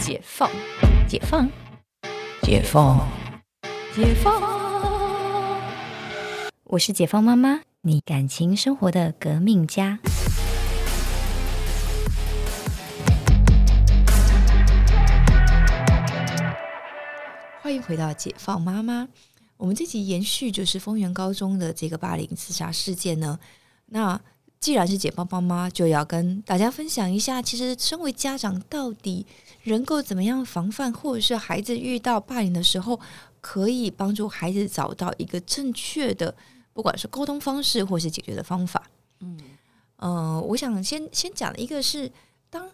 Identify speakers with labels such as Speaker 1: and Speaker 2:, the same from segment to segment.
Speaker 1: 解放，解放，解放，解放。我是解放妈妈，你感情生活的革命家。
Speaker 2: 欢迎回到解放妈妈。我们这集延续就是丰原高中的这个霸凌自杀事件呢。那既然是解放妈妈，就要跟大家分享一下，其实身为家长到底能够怎么样防范，或者是孩子遇到霸凌的时候，可以帮助孩子找到一个正确的，不管是沟通方式或是解决的方法。嗯，呃，我想先先讲的一个是，当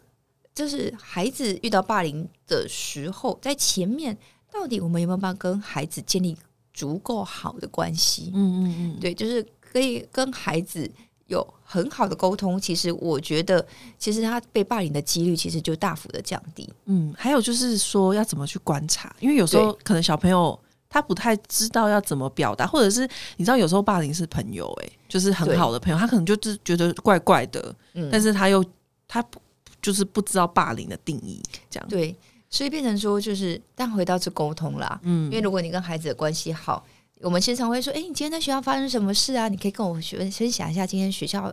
Speaker 2: 就是孩子遇到霸凌的时候，在前面到底我们有没有办法跟孩子建立足够好的关系？
Speaker 3: 嗯嗯嗯，
Speaker 2: 对，就是可以跟孩子有很好的沟通。其实我觉得，其实他被霸凌的几率其实就大幅的降低。
Speaker 3: 嗯，还有就是说要怎么去观察，因为有时候可能小朋友他不太知道要怎么表达，或者是你知道有时候霸凌是朋友、欸，就是很好的朋友，他可能就是觉得怪怪的，
Speaker 2: 嗯
Speaker 3: 但是他又他不就是不知道霸凌的定义，这样，
Speaker 2: 对，所以变成说，就是但回到这沟通啦，
Speaker 3: 嗯
Speaker 2: 因为如果你跟孩子的关系好，我们经常会说，哎，你今天在学校发生什么事啊？你可以跟我学分享一下今天学校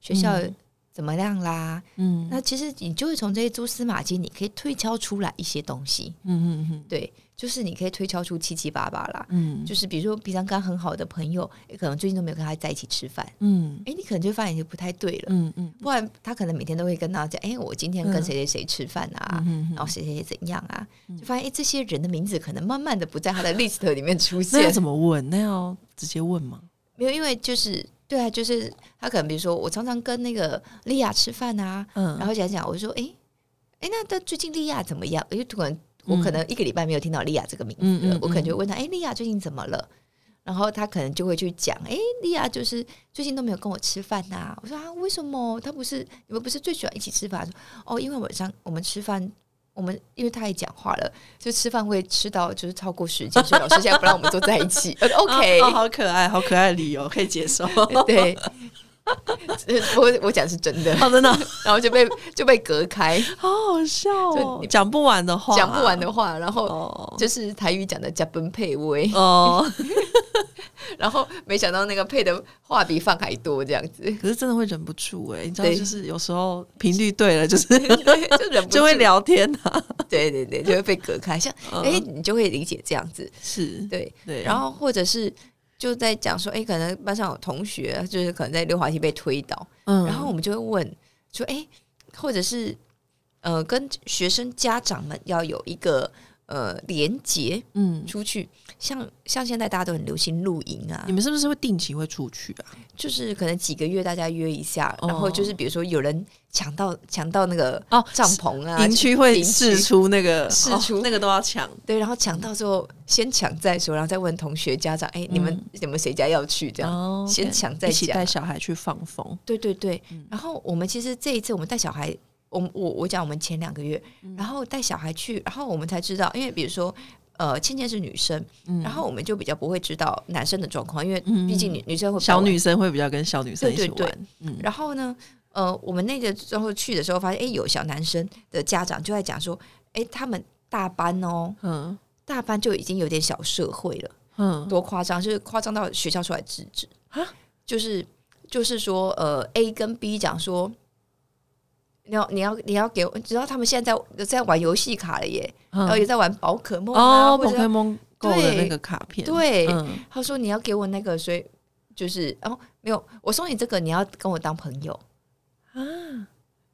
Speaker 2: 学校
Speaker 3: 嗯
Speaker 2: 怎么样啦？
Speaker 3: 嗯
Speaker 2: 那其实你就会从这些蛛丝马迹，你可以推敲出来一些东西。
Speaker 3: 嗯嗯嗯
Speaker 2: 对，就是你可以推敲出七七八八啦。
Speaker 3: 嗯
Speaker 2: 就是比如说，平常跟他很好的朋友，也可能最近都没有跟他在一起吃饭，
Speaker 3: 嗯
Speaker 2: 哎，你可能就发现就不太对了。
Speaker 3: 嗯嗯
Speaker 2: 不然他可能每天都会跟他讲，哎，我今天跟谁谁谁吃饭啊，
Speaker 3: 嗯
Speaker 2: 然后谁谁谁怎样啊，就发现哎，这些人的名字可能慢慢的不在他的 list 里面出现
Speaker 3: 那要
Speaker 2: 现。
Speaker 3: 怎么问？那要直接问吗？
Speaker 2: 没有，因为就是对啊，就是他可能比如说，我常常跟那个莉亚吃饭啊，
Speaker 3: 嗯，
Speaker 2: 然后讲讲，我说，哎，哎，那他最近莉亚怎么样？因为突然我可能一个礼拜没有听到莉亚这个名字我可能就问他，哎，莉亚最近怎么了？然后他可能就会去讲，哎，莉亚就是最近都没有跟我吃饭呐、我说啊，为什么？他不是你们不是最喜欢一起吃饭？说哦，因为晚上我们吃饭，我们因为他也讲话了，就吃饭会吃到就是超过时间，所以老师现在不让我们坐在一起。OK，、
Speaker 3: 哦，好可爱，好可爱的理由，可以接受。
Speaker 2: 对。我我讲是真的，
Speaker 3: 好的。呢，
Speaker 2: 然后就被就被隔开，
Speaker 3: 好好笑哦。
Speaker 2: 就，
Speaker 3: 讲不完的话，
Speaker 2: 讲不完的话，然后
Speaker 3: 哦。
Speaker 2: 就是台语讲的加崩配威，
Speaker 3: 哦，
Speaker 2: 然后没想到那个配的话比饭还多，这样子，
Speaker 3: 可是真的会忍不住哎、你知道，
Speaker 2: 对。
Speaker 3: 就是有时候频率对了，就是
Speaker 2: 就
Speaker 3: 就会，聊天啊，
Speaker 2: 对对对，就会被隔开，像
Speaker 3: 嗯。
Speaker 2: 哎、你就会理解这样子，
Speaker 3: 是，
Speaker 2: 对，
Speaker 3: 对，
Speaker 2: 然后或者是就在讲说，哎、可能班上有同学就是可能在溜滑梯被推倒，
Speaker 3: 嗯。
Speaker 2: 然后我们就会问说，哎、或者是呃，跟学生家长们要有一个呃连结
Speaker 3: 嗯，
Speaker 2: 出去，像像现在大家都很流行露营啊。
Speaker 3: 你，们是不是会定期会出去啊？
Speaker 2: 就是可能几个月大家约一下，
Speaker 3: 哦。
Speaker 2: 然后就是比如说有人抢到抢到那个
Speaker 3: 哦
Speaker 2: 帐篷啊，
Speaker 3: 营区会
Speaker 2: 营
Speaker 3: 试出那个
Speaker 2: 试出。
Speaker 3: 哦那个都要抢，
Speaker 2: 对，然后抢到之后先抢再说，然后再问同学家长，哎，你们你们谁家要去这样？
Speaker 3: 哦
Speaker 2: 先抢再
Speaker 3: 一带小孩去放风，
Speaker 2: 对对对，
Speaker 3: 嗯。
Speaker 2: 然后我们其实这一次我们带小孩，我我我讲我们前两个月，
Speaker 3: 嗯
Speaker 2: 然后带小孩去，然后我们才知道，因为比如说。呃，倩倩是女生，
Speaker 3: 嗯
Speaker 2: 然后我们就比较不会知道男生的状况，因为
Speaker 3: 嗯
Speaker 2: 毕竟女女生会比较
Speaker 3: 小女生会比较跟小女生一起
Speaker 2: 对对对
Speaker 3: 玩，嗯
Speaker 2: 然后呢，呃，我们那个时候去的时候，发现哎，有小男生的家长就在讲说，哎，他们大班哦，
Speaker 3: 嗯
Speaker 2: 大班就已经有点小社会了，
Speaker 3: 嗯
Speaker 2: 多夸张，就是夸张到学校出来制止
Speaker 3: 啊，
Speaker 2: 就是就是说，呃，A 跟 B 讲说。你要你要你要给我，知道他们现在在在玩游戏卡了耶，然后也
Speaker 3: 嗯
Speaker 2: 在玩宝可梦啊，
Speaker 3: 哦，宝可梦购的
Speaker 2: 对
Speaker 3: 那个卡片，
Speaker 2: 对，
Speaker 3: 嗯。
Speaker 2: 他说你要给我那个，所以就是哦没有，我送你这个，你要跟我当朋友。
Speaker 3: 啊，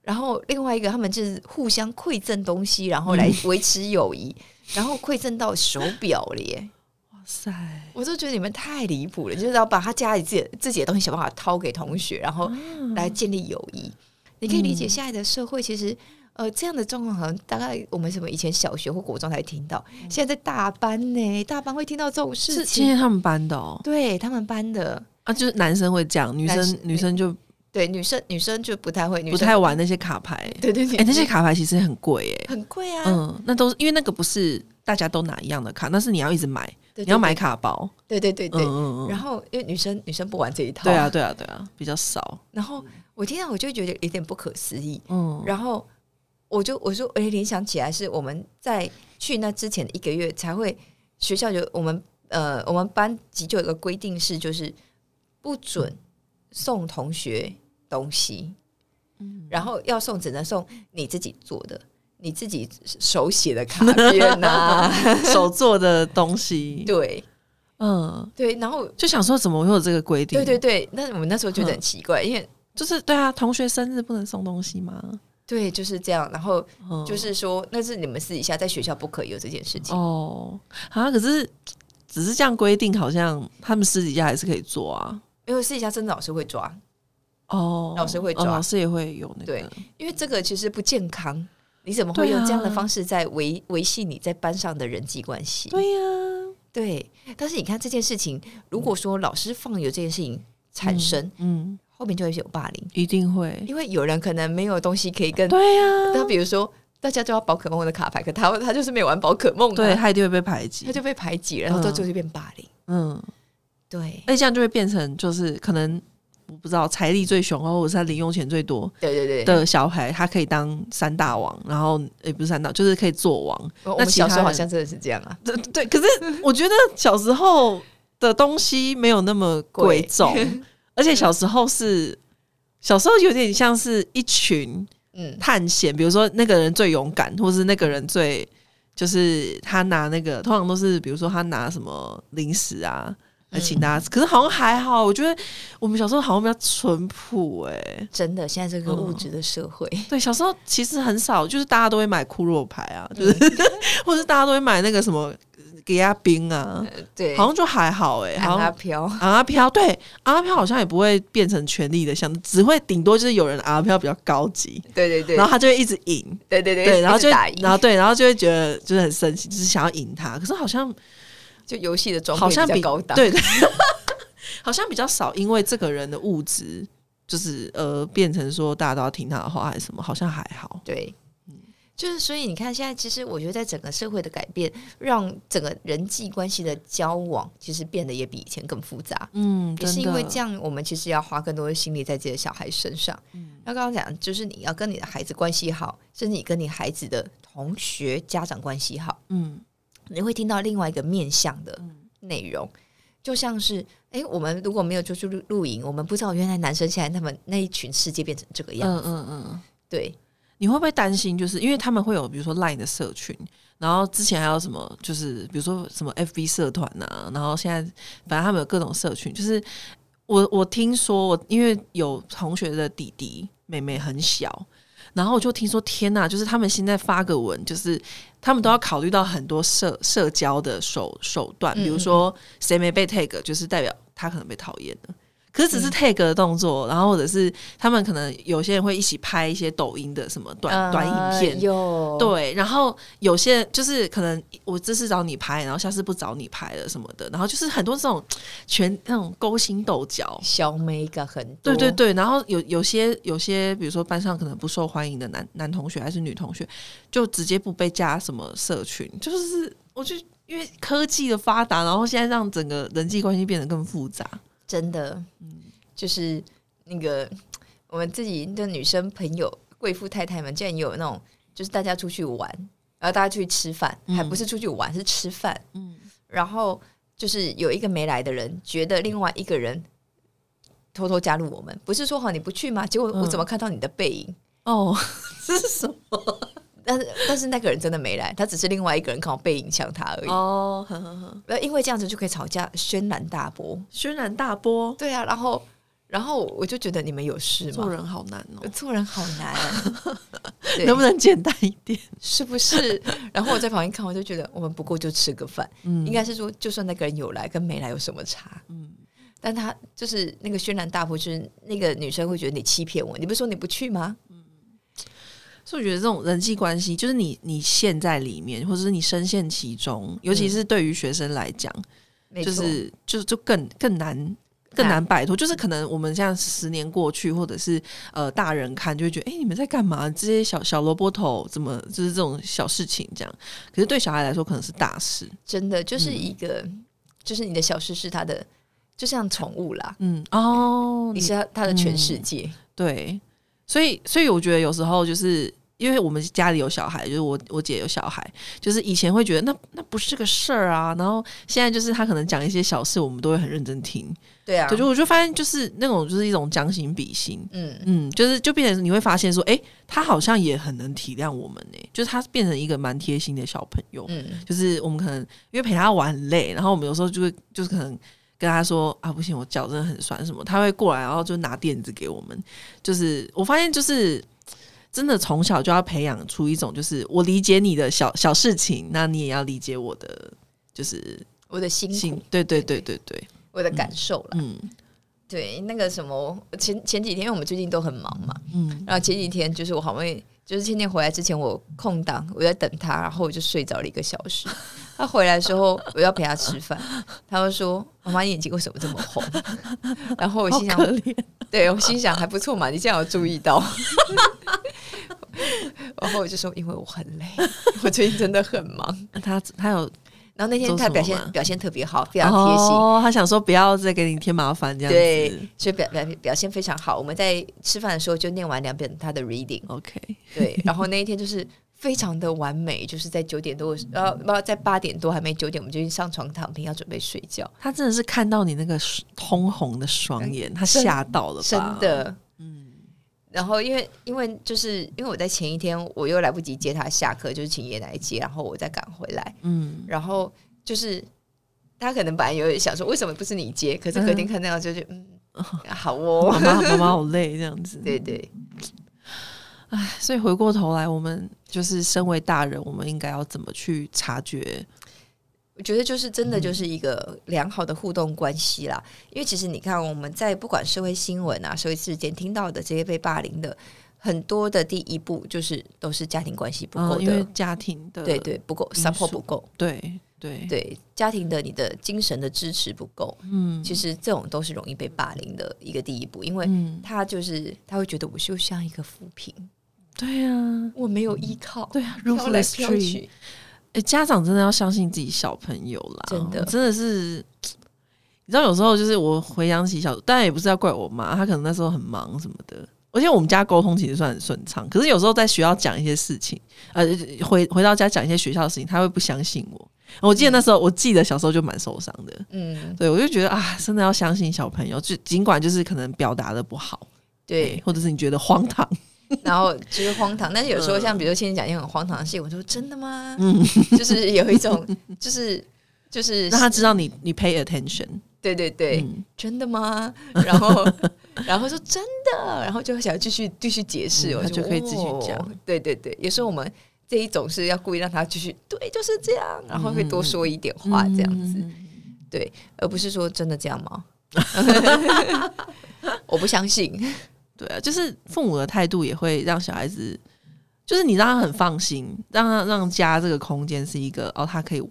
Speaker 2: 然后另外一个，他们就是互相馈赠东西，然后来维持友谊，然后馈赠到手表了耶！
Speaker 3: 哇塞，
Speaker 2: 我就觉得你们太离谱了，就是要把他家里自己自己的东西想办法掏给同学，然后来建立友谊。你可以理解现在的社会其实。呃，这样的状况好像大概我们什么以前小学或国中才听到，现在在大班呢，大班会听到这种事
Speaker 3: 是
Speaker 2: 情。
Speaker 3: 今天他们班的哦，
Speaker 2: 对他们班的，
Speaker 3: 啊，就是男生会讲，女
Speaker 2: 生
Speaker 3: 女生就
Speaker 2: 对女生女生就不太会，女生
Speaker 3: 不太玩那些卡牌。
Speaker 2: 对对对，
Speaker 3: 哎、那些卡牌其实很贵哎。
Speaker 2: 很贵啊。
Speaker 3: 嗯，那都是因为那个不是大家都拿一样的卡，那是你要一直买，
Speaker 2: 对
Speaker 3: 你要买，卡包。
Speaker 2: 对对对对对。
Speaker 3: 嗯嗯嗯。
Speaker 2: 然后因为女生女生不玩这一套，
Speaker 3: 对啊，。对啊，对啊，比较少。
Speaker 2: 然后我听到我就觉得有点不可思议。
Speaker 3: 嗯，
Speaker 2: 然后我就我说，哎、联想起来是我们在去那之前的一个月才会，学校就我们呃，我们班级就有一个规定是，就是不准送同学东西，嗯。然后要送只能送你自己做的。你自己手写的卡片呐、
Speaker 3: 手做的东西，
Speaker 2: 对。
Speaker 3: 嗯，
Speaker 2: 对，然后
Speaker 3: 就想说怎么会有这个规定？
Speaker 2: 对对对，那我们那时候觉得很奇怪，因为
Speaker 3: 就是对啊，同学生日不能送东西吗？
Speaker 2: 对就是这样，然后
Speaker 3: 嗯。
Speaker 2: 就是说那是你们私底下在学校不可以有这件事情。
Speaker 3: 哦，啊，可是只是这样规定，好像他们私底下还是可以做啊。
Speaker 2: 因为私底下真的老师会抓，
Speaker 3: 哦，
Speaker 2: 老师会抓。
Speaker 3: 哦老师也会有那个，
Speaker 2: 对因为这个其实不健康。你怎么会用这样的方式在维维系你在班上的人际关系？
Speaker 3: 对呀、
Speaker 2: 对，但是你看这件事情，如果说老师放有这件事情产生，
Speaker 3: 嗯，
Speaker 2: 后面就会有霸凌，
Speaker 3: 一定会，
Speaker 2: 因为有人可能没有东西可以跟，
Speaker 3: 对呀、
Speaker 2: 那比如说大家都要宝可梦的卡牌，可他他就是没有玩宝可梦、啊，
Speaker 3: 对，他一定会被排挤。
Speaker 2: 他，就被排挤，然后
Speaker 3: 嗯。
Speaker 2: 到最后就变霸凌。
Speaker 3: 嗯，
Speaker 2: 对，
Speaker 3: 而且这样就会变成就是可能我不知道财力最雄厚，或者是他零用钱最多
Speaker 2: 对对对。
Speaker 3: 的小孩，他可以当三大王，然后也不是三大，就是可以做王。
Speaker 2: 我们小时候好像真的是这样啊，
Speaker 3: 对对，可是我觉得小时候的东西没有那么贵重，而且小时候是小时候有点像是一群
Speaker 2: 嗯，
Speaker 3: 探险，比如说那个人最勇敢，或是那个人最就是他拿那个，通常都是比如说他拿什么零食啊来请大家吃，可是好像还好，我觉得我们小时候好像比较淳朴哎、
Speaker 2: 真的，现在这个
Speaker 3: 嗯。
Speaker 2: 物质的社会，
Speaker 3: 对，小时候其实很少，就是大家都会买酷肉牌啊，就是、或者大家都会买那个什么给阿冰啊，
Speaker 2: 对，
Speaker 3: 好像就还好哎、好
Speaker 2: 昂阿
Speaker 3: 像
Speaker 2: 飘，
Speaker 3: 昂阿飘对阿飘好像也不会变成权力的象征，只会顶多就是有人阿飘比较高级，
Speaker 2: 对对对，
Speaker 3: 然后他就会一直赢，
Speaker 2: 对对对
Speaker 3: 对，然后就然后对，然后就会觉得就是很生气，就是想要赢他，可是好像
Speaker 2: 就游戏的装备
Speaker 3: 好像比
Speaker 2: 比较高档，
Speaker 3: 对，对 好像比较少，因为这个人的物质就是呃变成说大家都要听他的话还是什么，好像还好。
Speaker 2: 对，就是所以你看，现在其实我觉得在整个社会的改变，让整个人际关系的交往其实变得也比以前更复杂。
Speaker 3: 嗯，
Speaker 2: 也是因为这
Speaker 3: 样，
Speaker 2: 样，我们其实要花更多的心力在自己的小孩身上。嗯那刚刚讲，就是你要跟你的孩子关系好，甚至你跟你孩子的同学、家长关系好，
Speaker 3: 嗯
Speaker 2: 你会听到另外一个面向的内容，就像是，哎，我们如果没有出去露露营，我们不知道原来男生现在他们那一群世界变成这个样子。
Speaker 3: 嗯嗯嗯，
Speaker 2: 对，
Speaker 3: 你会不会担心？就是因为他们会有比如说 Line 的社群，然后之前还有什么，就是比如说什么 FB 社团啊，然后现在反正他们有各种社群，就是我我听说我因为有同学的弟弟妹妹很小。然后我就听说，天呐，就是他们现在发个文，就是他们都要考虑到很多社社交的手手段，
Speaker 2: 嗯
Speaker 3: 比如说谁没被 tag，就是代表他可能被讨厌了。可是只
Speaker 2: 嗯
Speaker 3: 是 tag 的动作，然后或者是他们可能有些人会一起拍一些抖音的什么短、短影片，对，然后有些就是可能我这次找你拍，然后下次不找你拍了什么的，然后就是很多这种全那种勾心斗角。
Speaker 2: 小美感很多，
Speaker 3: 对对对，然后有有些有些，比如说班上可能不受欢迎的男男同学还是女同学，就直接不被加什么社群，就是我就因为科技的发达，然后现在让整个人际关系变得更复杂。
Speaker 2: 真的，嗯就是那个我们自己的女生朋友、贵妇太太们，竟然有那种，就是大家出去玩，然后大家出去吃饭，还不是出去玩，是吃饭，嗯，然后就是有一个没来的人，觉得另外一个人偷偷加入我们，不是说好你不去吗？结果我怎么看到你的背影？
Speaker 3: 哦，这是什么？
Speaker 2: 但是但是那个人真的没来，他只是另外一个人靠背影像他而已。
Speaker 3: 哦，呵呵呵，
Speaker 2: 呃，因为这样子就可以吵架，轩然大波。
Speaker 3: 轩然大波，
Speaker 2: 对啊，然后然后我就觉得你们有事吗？
Speaker 3: 做人好难哦，
Speaker 2: 做人好难，对
Speaker 3: 能不能简单一点？
Speaker 2: 是不是？然后我在旁边看，我就觉得我们不过就吃个饭，
Speaker 3: 嗯
Speaker 2: 应该是说，就算那个人有来跟没来有什么差？嗯，但他就是那个轩然大波，就是那个女生会觉得你欺骗我，你不是说你不去吗？
Speaker 3: 所以我觉得这种人际关系，就是你你陷在里面，或者是你深陷其中，尤其是对于学生来讲，就是就就更更难。更难摆脱，就是可能我们这样十年过去，或者是呃大人看就会觉得，哎、你们在干嘛？这些小小萝卜头怎么就是这种小事情这样？可是对小孩来说可能是大事。
Speaker 2: 真的就是一个，就是你的小事是他的，就像宠物啦，
Speaker 3: 嗯，哦，
Speaker 2: 你是他他的全世界。
Speaker 3: 对，所以所以我觉得有时候就是因为我们家里有小孩，就是我我姐有小孩，就是以前会觉得那那不是个事儿啊，然后现在就是他可能讲一些小事，我们都会很认真听。
Speaker 2: 对啊，
Speaker 3: 对，就我就发现就是那种就是一种将心比心，
Speaker 2: 嗯
Speaker 3: 嗯，就是就变成你会发现说，哎、他好像也很能体谅我们呢、就是他变成一个蛮贴心的小朋友。
Speaker 2: 嗯，
Speaker 3: 就是我们可能因为陪他玩很累，然后我们有时候就会就是可能跟他说啊，不行，我脚真的很酸什么，他会过来，然后就拿垫子给我们。就是我发现就是。真的从小就要培养出一种，就是我理解你的小小事情，那你也要理解我的，就是
Speaker 2: 我的
Speaker 3: 心
Speaker 2: 情，，
Speaker 3: 对对对对对，
Speaker 2: 我的感受了。
Speaker 3: 嗯
Speaker 2: 对，那个什么，前前几天因为我们最近都很忙嘛，
Speaker 3: 嗯，
Speaker 2: 然后前几天就是我好不容易，就是倩倩回来之前，我空档我在等她，然后我就睡着了一个小时。她回来的时候，我要陪他吃饭，他就说：“妈妈，你眼睛为什么这么红？” 然后我心想对我心想还不错嘛，你这样有注意到。然后我就说，因为我很累，我最近真的很忙。
Speaker 3: 他他有
Speaker 2: 然后那天他表现表现特别好，非常贴心。
Speaker 3: 哦，他想说不要再给你添麻烦这样
Speaker 2: 对
Speaker 3: 子。，
Speaker 2: 所以表表表现非常好。我们在吃饭的时候就念完两本他的
Speaker 3: reading，OK，
Speaker 2: 对，然后那一天就是非常的完美，就是在九点多，呃，不，在八点多还没九点，我们就已经上床躺平，要准备睡觉，
Speaker 3: 他真的是看到你那个通红的双眼，他吓到了吧？
Speaker 2: 真，的，嗯。然后因为因为就是因为我在前一天我又来不及接他下课，就是请爷爷来接，然后我再赶回来，
Speaker 3: 嗯，
Speaker 2: 然后就是他可能本来有点想说为什么不是你接，可是隔天看到就是嗯，好哦
Speaker 3: 妈，妈妈妈好 累这样子。
Speaker 2: 对对，
Speaker 3: 所以回过头来，我们就是身为大人，我们应该要怎么去察觉？
Speaker 2: 我觉得就是真
Speaker 3: 嗯
Speaker 2: 的就是一个良好的互动关系啦。因为其实你看，我们在不管社会新闻啊、社会事件听到的这些被霸凌的，很多的第一步就是都是家庭关系不够
Speaker 3: 嗯，因为
Speaker 2: 的，
Speaker 3: 家庭的
Speaker 2: 对对，不够
Speaker 3: 因
Speaker 2: support 不够，
Speaker 3: 对对
Speaker 2: 对家庭的你的精神的支持不够，
Speaker 3: 嗯
Speaker 2: 其实这种都是容易被霸凌的一个第一步，因为
Speaker 3: 嗯，
Speaker 2: 他就是他会觉得我就像一个浮萍，
Speaker 3: 对啊，
Speaker 2: 我没有依靠，
Speaker 3: 对啊
Speaker 2: 飘来
Speaker 3: ，ruthless
Speaker 2: 飘
Speaker 3: tree。
Speaker 2: 去，
Speaker 3: 哎、家长真的要相信自己小朋友啦，
Speaker 2: 真的
Speaker 3: 真的是。你知道，有时候就是我回想起小，当然也不是要怪我妈，她可能那时候很忙什么的。而且我们家沟通其实算很顺畅，可是有时候在学校讲一些事情，呃，回回到家讲一些学校的事情，她会不相信我。我记得那时候，我记得小时候就蛮受伤的。
Speaker 2: 嗯，
Speaker 3: 对，我就觉得啊，真的要相信小朋友，就尽管就是可能表达的不好，
Speaker 2: 对，
Speaker 3: 或者是你觉得荒唐，
Speaker 2: 然后就是荒唐，但是有时候像比如说倩倩讲一些很荒唐的事，我说真的吗？
Speaker 3: 嗯，
Speaker 2: 就是有一种就是就是
Speaker 3: 让他知道你你 pay attention，
Speaker 2: 对对对，
Speaker 3: 嗯。
Speaker 2: 真的吗？然后 然后说真的，然后就想要继续继续解释，我
Speaker 3: 就可以继续讲。
Speaker 2: 哦对对对，有时候我们这一种是要故意让他继续对，就是这样，然后会多说一点话这样子，
Speaker 3: 嗯。
Speaker 2: 对，而不是说真的这样吗？我不相信，
Speaker 3: 对啊，就是父母的态度也会让小孩子，就是你让他很放心，让他让家这个空间是一个哦，他可以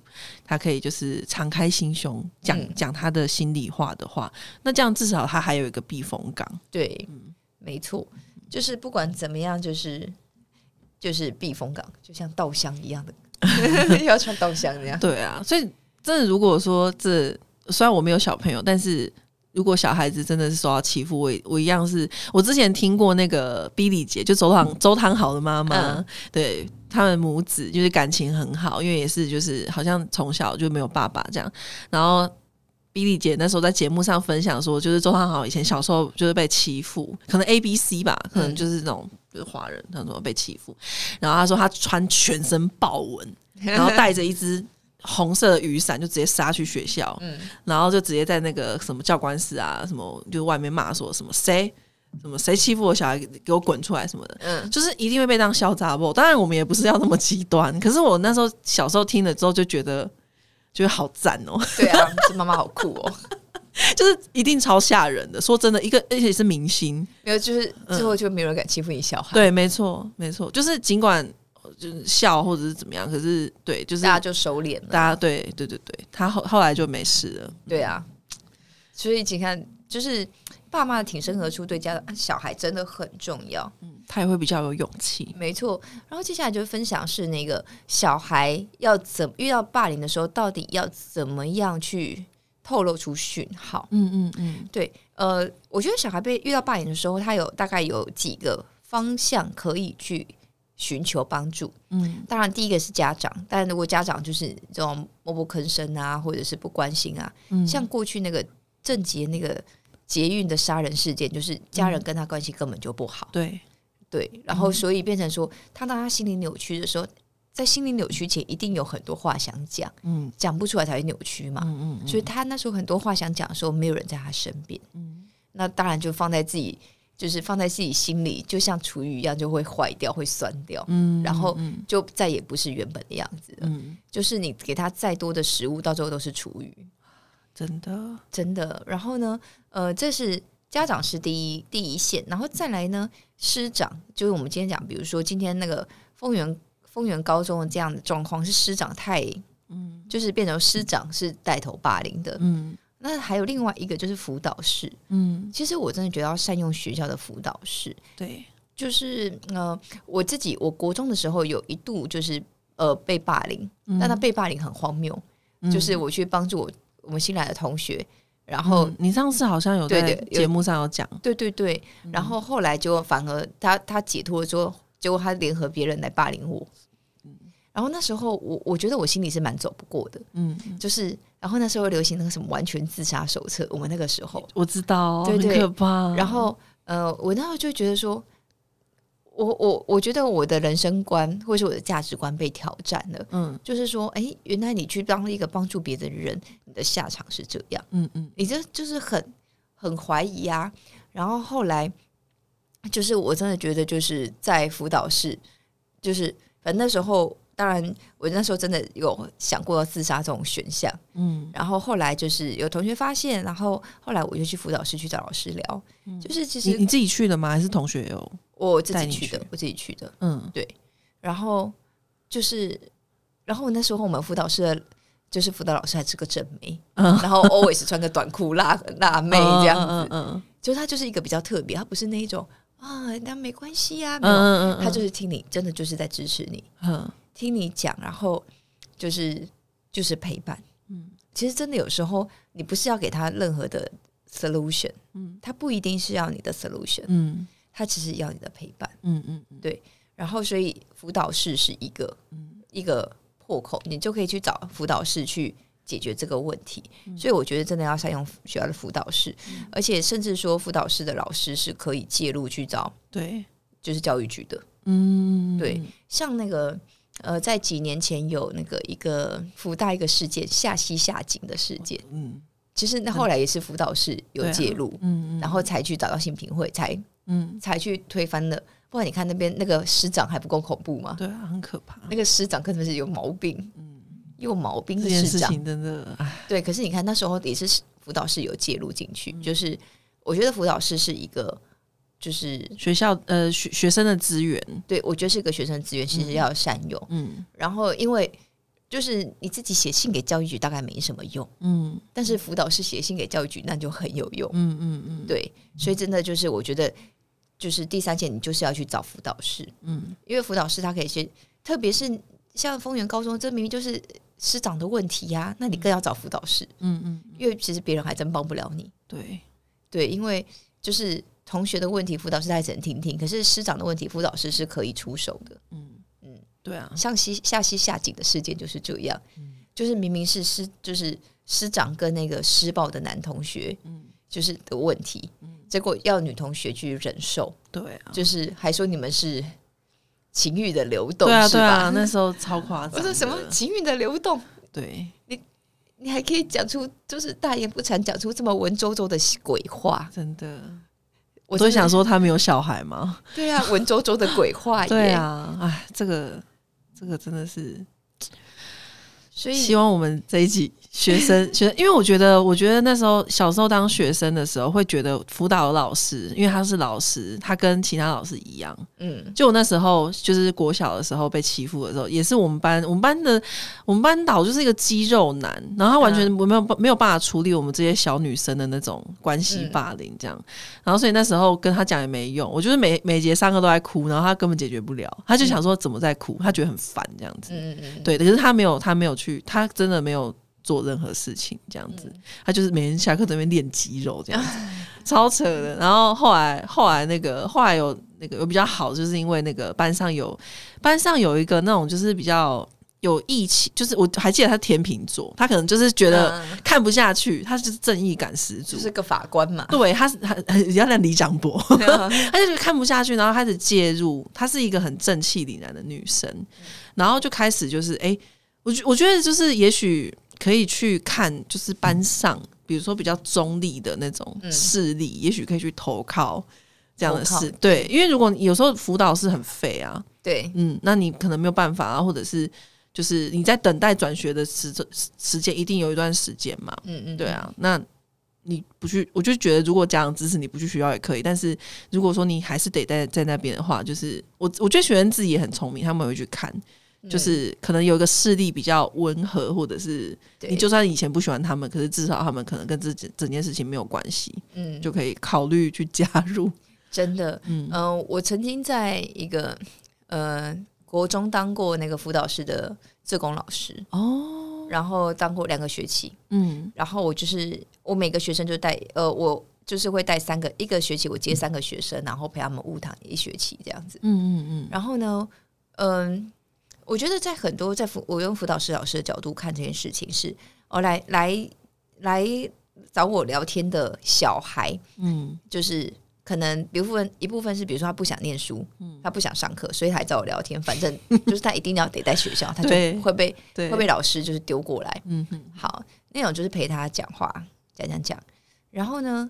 Speaker 3: 他可以就是敞开心胸讲
Speaker 2: 嗯
Speaker 3: 讲他的心里话的话，那这样至少他还有一个避风港。
Speaker 2: 对，没错，就是不管怎么样，就是就是避风港，就像稻香一样的，要穿稻香那样。
Speaker 3: 对啊，所以真的如果说这虽然我没有小朋友，但是。如果小孩子真的是受到欺负，我我一样是我之前听过那个比利姐，就周汤周汤豪的妈妈，
Speaker 2: 嗯
Speaker 3: 对他们母子就是感情很好，因为也是就是好像从小就没有爸爸这样，然后。比利姐那时候在节目上分享说，就是周汤豪以前小时候就是被欺负，可能 A B C 吧，可能就是那种就是华人，他说被欺负，然后他说他穿全身豹纹，然后带着一只红色的雨伞就直接杀去学校，
Speaker 2: 嗯。
Speaker 3: 然后就直接在那个什么教官室啊，什么就外面骂说什么谁什么谁欺负我小孩，给我滚出来什么的，
Speaker 2: 嗯，
Speaker 3: 就是一定会被当小杂货。当然我们也不是要那么极端，可是我那时候小时候听了之后就觉得觉得好赞哦，
Speaker 2: 对啊，这妈妈好酷哦。
Speaker 3: 就是一定超吓人的。说真的，一个而且是明星，
Speaker 2: 没有，就是最后就没有人敢欺负你小孩，
Speaker 3: 对，没错没错，就是尽管呃就是笑或者是怎么样，可是对，就是
Speaker 2: 大家就收敛了。
Speaker 3: 大家对对对对，他后后来就没事了。
Speaker 2: 对啊，所以请看，就是爸妈挺身而出，对家小孩真的很重要。
Speaker 3: 嗯他也会比较有勇气。
Speaker 2: 没错，然后接下来就分享是那个小孩要怎遇到霸凌的时候，到底要怎么样去透露出讯号？
Speaker 3: 嗯嗯嗯，
Speaker 2: 对，呃，我觉得小孩被遇到霸凌的时候，他有大概有几个方向可以去寻求帮助。
Speaker 3: 嗯。
Speaker 2: 当然，第一个是家长，但如果家长就是这种默不吭声啊，或者是不关心啊，
Speaker 3: 嗯，
Speaker 2: 像过去那个郑捷那个捷运的杀人事件，就是家人跟他关系根本就不好，
Speaker 3: 对，
Speaker 2: 对，然后所以变成说，他当他心理扭曲的时候，在心理扭曲前一定有很多话想讲，
Speaker 3: 嗯。
Speaker 2: 讲不出来才会扭曲嘛。
Speaker 3: 嗯嗯，
Speaker 2: 所以他那时候很多话想讲的时候，没有人在他身边，嗯。那当然就放在自己，就是放在自己心里，就像厨余一样，就会坏掉，会酸掉，
Speaker 3: 嗯，
Speaker 2: 然后
Speaker 3: 嗯。
Speaker 2: 就再也不是原本的样子了。
Speaker 3: 嗯，
Speaker 2: 就是你给他再多的食物，到最后都是厨余，
Speaker 3: 真的，
Speaker 2: 真的。然后呢，呃，这是家长是第一第一线，然后再来呢，师长就是我们今天讲，比如说今天那个丰原丰原高中的这样的状况，是师长太，嗯，就是变成师长是带头霸凌的。
Speaker 3: 嗯
Speaker 2: 那还有另外一个就是辅导室，
Speaker 3: 嗯，
Speaker 2: 其实我真的觉得要善用学校的辅导室，
Speaker 3: 对，
Speaker 2: 就是呃，我自己我国中的时候有一度就是呃被霸凌，但他被霸凌很荒谬，
Speaker 3: 嗯。
Speaker 2: 就是我去帮助我我们新来的同学，然后、
Speaker 3: 嗯你上次好像有在节目上有讲，
Speaker 2: 对对对，然后后来就反而他他解脱了之后，结果他联合别人来霸凌我。然后那时候我我觉得我心里是蛮走不过的，
Speaker 3: 嗯，
Speaker 2: 就是然后那时候流行那个什么完全自杀手册，我们那个时候，
Speaker 3: 我知道，
Speaker 2: 对对
Speaker 3: 可怕。
Speaker 2: 然后呃，我那时候就觉得说，我我我觉得我的人生观或是我的价值观被挑战了，
Speaker 3: 嗯
Speaker 2: 就是说，哎，原来你去当一个帮助别的人，你的下场是这样，
Speaker 3: 嗯嗯
Speaker 2: 你这就是很很怀疑啊。然后后来就是我真的觉得就是在辅导室，就是反正那时候。当然，我那时候真的有想过要自杀这种选项，
Speaker 3: 嗯。
Speaker 2: 然后后来就是有同学发现，然后后来我就去辅导室去找老师聊，就是其实
Speaker 3: 你你自己去的吗？还是同学有？
Speaker 2: 我自己去的
Speaker 3: 去，
Speaker 2: 我自己去的。
Speaker 3: 嗯。对。
Speaker 2: 然后就是，然后那时候我们辅导室的，就是辅导老师还是个正妹，
Speaker 3: 嗯，
Speaker 2: 然后 always 穿个短裤辣辣妹这样子，
Speaker 3: 嗯嗯
Speaker 2: 就他就是一个比较特别，他不是那一种啊，那没关系啊，
Speaker 3: 嗯
Speaker 2: 没有，
Speaker 3: 嗯嗯，
Speaker 2: 他就是听你，真的就是在支持你，
Speaker 3: 嗯
Speaker 2: 听你讲，然后就是就是陪伴。
Speaker 3: 嗯。
Speaker 2: 其实真的有时候你不是要给他任何的 solution，
Speaker 3: 嗯。
Speaker 2: 他不一定是要你的 solution，
Speaker 3: 嗯。
Speaker 2: 他其实要你的陪伴。
Speaker 3: 嗯嗯嗯。
Speaker 2: 然后，所以辅导室是一个、一个破口，你就可以去找辅导室去解决这个问题。所以我觉得真的要善用学校的辅导室，而且甚至说辅导室的老师是可以介入去找，
Speaker 3: 对，
Speaker 2: 就是教育局的。
Speaker 3: 嗯。
Speaker 2: 对，像那个呃，在几年前有那个一个福大一个事件，下溪下井的事件，
Speaker 3: 嗯
Speaker 2: 其实那后来也是辅导室有介入，
Speaker 3: 嗯
Speaker 2: 然后才去找到性平会，才
Speaker 3: 嗯
Speaker 2: 才去推翻的。不然你看那边那个师长还不够恐怖吗？
Speaker 3: 对啊，很可怕。
Speaker 2: 那个师长可能是有毛病，嗯有毛病
Speaker 3: 这
Speaker 2: 的师长。
Speaker 3: 件事情真的，哎，
Speaker 2: 对，可是你看那时候也是辅导室有介入进去，就是我觉得辅导室是一个，就是
Speaker 3: 学校呃学学生的资源，
Speaker 2: 对我觉得是一个学生资源，其实要善用。
Speaker 3: 嗯。
Speaker 2: 然后因为就是你自己写信给教育局大概没什么用，
Speaker 3: 嗯。
Speaker 2: 但是辅导室写信给教育局那就很有用。
Speaker 3: 嗯嗯嗯，
Speaker 2: 对，所以真的就是我觉得，就是第三件你就是要去找辅导师，
Speaker 3: 嗯。
Speaker 2: 因为辅导师他可以先，特别是像丰原高中，这明明就是师长的问题呀、那你更要找辅导师，
Speaker 3: 嗯嗯，
Speaker 2: 因为其实别人还真帮不了你。
Speaker 3: 对，
Speaker 2: 对，因为就是同学的问题，辅导师他只能听听，可是师长的问题，辅导师是可以出手的。嗯嗯。
Speaker 3: 对啊，
Speaker 2: 像西下西下井的事件就是这样，就是明明是师，就是师长跟那个施暴的男同学，嗯。就是的问题，嗯。结果要女同学去忍受，
Speaker 3: 对啊，
Speaker 2: 就是还说你们是情欲的流动，
Speaker 3: 对啊对啊，那时候超夸 张的。
Speaker 2: 我说什么情欲的流动，
Speaker 3: 对。
Speaker 2: 你，你还可以讲出就是大言不惭讲出这么文绉绉的鬼话，
Speaker 3: 真的，
Speaker 2: 我
Speaker 3: 都想，说他没有小孩吗？
Speaker 2: 对啊，文绉绉的鬼话耶，
Speaker 3: 对啊，哎，这个这个真的是
Speaker 2: 所以
Speaker 3: 希望我们这一集学生 学生，因为我觉得，我觉得那时候小时候当学生的时候，会觉得辅导老师，因为他是老师，他跟其他老师一样。
Speaker 2: 嗯。
Speaker 3: 就我那时候就是国小的时候被欺负的时候，也是我们班我们班的我们班导就是一个肌肉男，然后他完全没有没有办法处理我们这些小女生的那种关系霸凌这样，然后所以那时候跟他讲也没用，我就是每每节上课都在哭，然后他根本解决不了，他就想说怎么在哭，他觉得很烦这样子。
Speaker 2: 嗯嗯嗯，
Speaker 3: 对，可是他没有，他没有去，他真的没有做任何事情，这样子，他就是每天下课在那边练肌肉这样子，超扯的。然后后来，后来那个后来有那个有比较好，就是因为那个班上有班上有一个那种就是比较有义气，就是我还记得他天秤座，他可能就是觉得看不下去，他就是正义感十足，
Speaker 2: 就是个法官嘛。
Speaker 3: 对，他是他人家李长博，他就看不下去，然后开始介入。她是一个很正气凛然的女生，然后就开始就是哎，我觉我觉得就是也许可以去看，就是班上。比如说比较中立的那种势力，也许可以去投靠这样的事。对，因为如果有时候辅导是很废啊，
Speaker 2: 对，
Speaker 3: 嗯，那你可能没有办法啊，或者是就是你在等待转学的时时间，一定有一段时间嘛，嗯嗯，对啊，那你不去，我就觉得如果家长支持你不去学校也可以，但是如果说你还是得在在那边的话，就是我我觉得学生自己也很聪明，他们会去看。就是可能有一个势力比较温和，或者是你就算以前不喜欢他们，可是至少他们可能跟这整整件事情没有关系，嗯，就可以考虑去加入。
Speaker 2: 真的，嗯。嗯，我曾经在一个呃国中当过那个辅导室的自工老师哦，然后当过两个学期，嗯，然后我就是我每个学生就带呃我就是会带三个一个学期我接三个学生，然后陪他们误堂一学期这样子，嗯嗯嗯，然后呢，嗯。我觉得在很多在辅我用辅导师老师的角度看这件事情是哦来来来找我聊天的小孩，嗯，就是可能一部分一部分是比如说他不想念书，嗯，他不想上课，所以他找我聊天，反正 就是他一定要得在学校，他就会被会被老师就是丢过来，嗯。哼，好那种就是陪他讲话讲讲讲，然后呢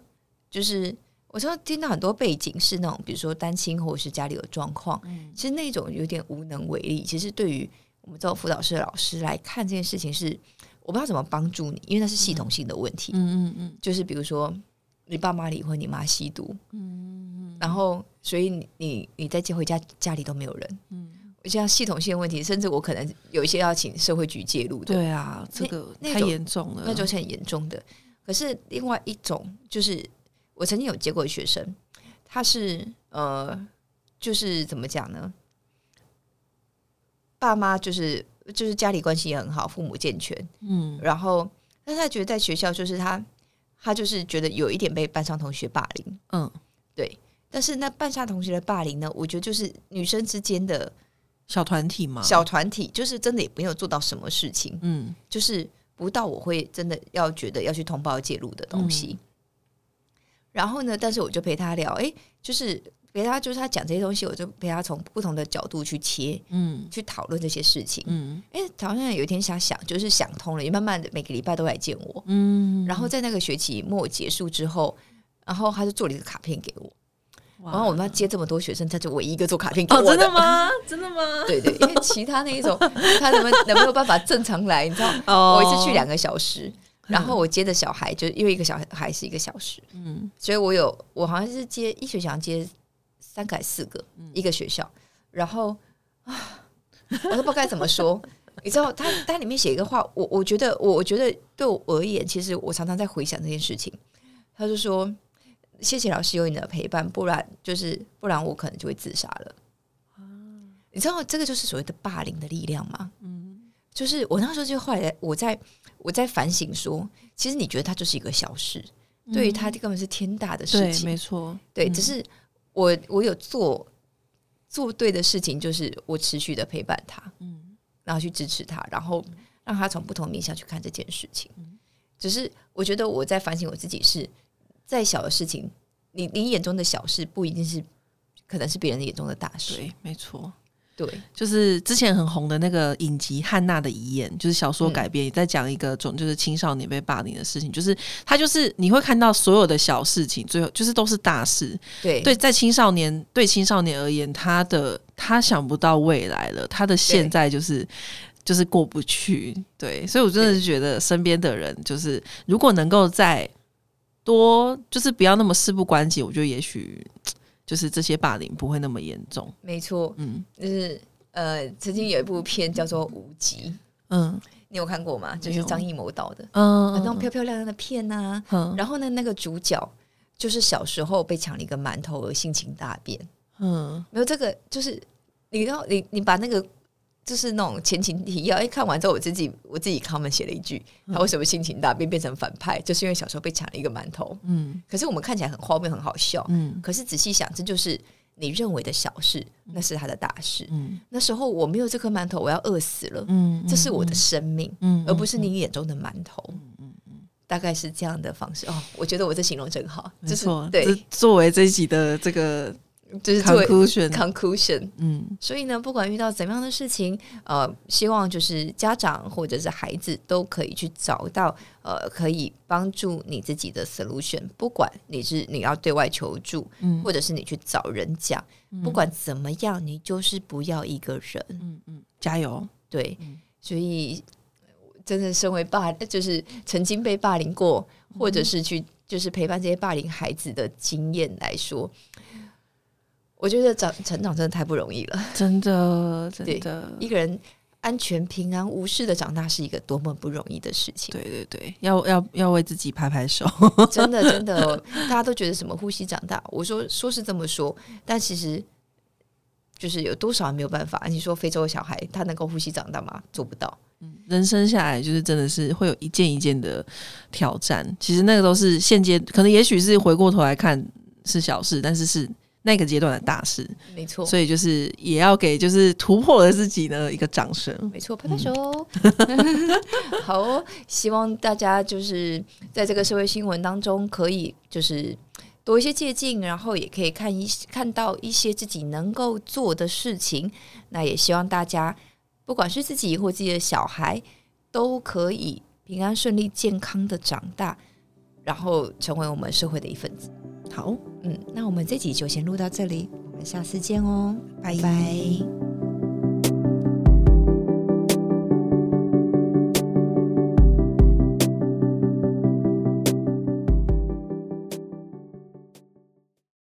Speaker 2: 就是。我常听到很多背景是那种，比如说单亲或者是家里有状况，其实那种有点无能为力。其实对于我们这种辅导室的老师来看，这件事情是我不知道怎么帮助你，因为那是系统性的问题。嗯嗯嗯，就是比如说你爸妈离婚，你妈吸毒，嗯，然后所以你你你再接回家，家里都没有人，嗯，像系统性的问题，甚至我可能有一些要请社会局介入的。
Speaker 3: 对啊，这个太严重了，
Speaker 2: 那就是很严重的。可是另外一种就是。我曾经有接过学生，他是呃，就是怎么讲呢？爸妈就是就是家里关系也很好，父母健全，嗯，然后但是他觉得在学校就是他他就是觉得有一点被班上同学霸凌，嗯，对。但是那班上同学的霸凌呢，我觉得就是女生之间的
Speaker 3: 小团体嘛，
Speaker 2: 小团体就是真的也没有做到什么事情，嗯，就是不到我会真的要觉得要去通报介入的东西。然后呢？但是我就陪他聊，哎，就是陪他，就是他讲这些东西，我就陪他从不同的角度去切，嗯，去讨论这些事情，嗯，哎，好像有一天想想，就是想通了，也慢慢的每个礼拜都来见我，嗯，然后在那个学期末结束之后，然后他就做了一个卡片给我，然后我们要接这么多学生，他就唯一一个做卡片给我
Speaker 3: 真的吗？真的吗？
Speaker 2: 对对，因为其他那一种，他能不能没有办法正常来？你知道，我一次去两个小时。然后我接的小孩就因为一个小孩是一个小时，嗯，所以我有我好像是接一学期接三个还是四个一个学校，然后啊，我都不知道该怎么说。你知道他他里面写一个话，我我觉得我我觉得对我而言，其实我常常在回想这件事情。他就说：“谢谢老师有你的陪伴，不然就是不然我可能就会自杀了。”你知道这个就是所谓的霸凌的力量吗？嗯，就是我那时候就后来我在。我在反省说，其实你觉得它就是一个小事，对于他根本是天大的事情，
Speaker 3: 没错。
Speaker 2: 对，只是我我有做做对的事情，就是我持续的陪伴他，嗯，然后去支持他，然后让他从不同面向去看这件事情。只是我觉得我在反省我自己，是再小的事情，你你眼中的小事，不一定是可能是别人眼中的大事，
Speaker 3: 对，没错。
Speaker 2: 对，
Speaker 3: 就是之前很红的那个影集《汉娜的遗言》，就是小说改编，也在讲一个种，就是青少年被霸凌的事情。就是他就是你会看到所有的小事情，最后就是都是大事。
Speaker 2: 对
Speaker 3: 对，在青少年对青少年而言，他的他想不到未来了，他的现在就是就是过不去。对，所以我真的是觉得身边的人，就是如果能够在多，就是不要那么事不关己，我觉得也许。就是这些霸凌不会那么严重，
Speaker 2: 没错，嗯，就是呃，曾经有一部片叫做《无极》，嗯，你有看过吗？就是张艺谋导的，嗯，那种漂漂亮亮的片呐，然后呢，那个主角就是小时候被抢了一个馒头而性情大变，嗯，没有这个，就是你要你你把那个。就是那种前情提要，哎，看完之后我自己我自己 comment 写了一句，他为什么心情大变变成反派，就是因为小时候被抢了一个馒头。嗯，可是我们看起来很荒谬很好笑。嗯，可是仔细想，这就是你认为的小事，那是他的大事。
Speaker 3: 嗯。
Speaker 2: 那时候我没有这颗馒头，我要饿死了，
Speaker 3: 嗯，
Speaker 2: 这是我的生命，
Speaker 3: 嗯，嗯，
Speaker 2: 而不是你眼中的馒头。嗯大概是这样的方式哦，我觉得我这形容真好，就是
Speaker 3: 没错，
Speaker 2: 对，
Speaker 3: 作为这一集的这个
Speaker 2: 就是作为 conclusion，conclusion。
Speaker 3: 嗯
Speaker 2: 所以呢，不管遇到怎么样的事情，呃，希望就是家长或者是孩子都可以去找到呃可以帮助你自己的 solution。不管你是你要对外求助，
Speaker 3: 嗯
Speaker 2: 或者是你去找人讲，不管怎么样，你就是不要一个人。
Speaker 3: 嗯嗯，加油，
Speaker 2: 对，所以真的身为霸，就是曾经被霸凌过，或者是去就是陪伴这些霸凌孩子的经验来说，我觉得长成长真的太不容易了。
Speaker 3: 真的真的，
Speaker 2: 一个人安全平安无事的长大是一个多么不容易的事情。
Speaker 3: 对对对，要要要为自己拍拍手，
Speaker 2: 真的真的，大家都觉得什么呼吸长大，我说说是这么说，但其实就是有多少人没有办法？你说非洲的小孩他能够呼吸长大吗？做不到。
Speaker 3: 人生下来就是真的是会有一件一件的挑战，其实那个都是现阶，可能也许是回过头来看是小事，但是是那个阶段的大事，
Speaker 2: 没错，
Speaker 3: 所以就是也要给就是突破了自己呢一个掌声。
Speaker 2: 没错，拍拍手。好哦，希望大家就是在这个社会新闻当中，可以就是多一些借鉴，然后也可以看一看到一些自己能够做的事情。那也希望大家，不管是自己或自己的小孩，都可以平安顺利、健康的长大，然后成为我们社会的一份子。
Speaker 3: 好，
Speaker 2: 嗯，那我们这集就先录到这里，我们下次见哦，拜拜。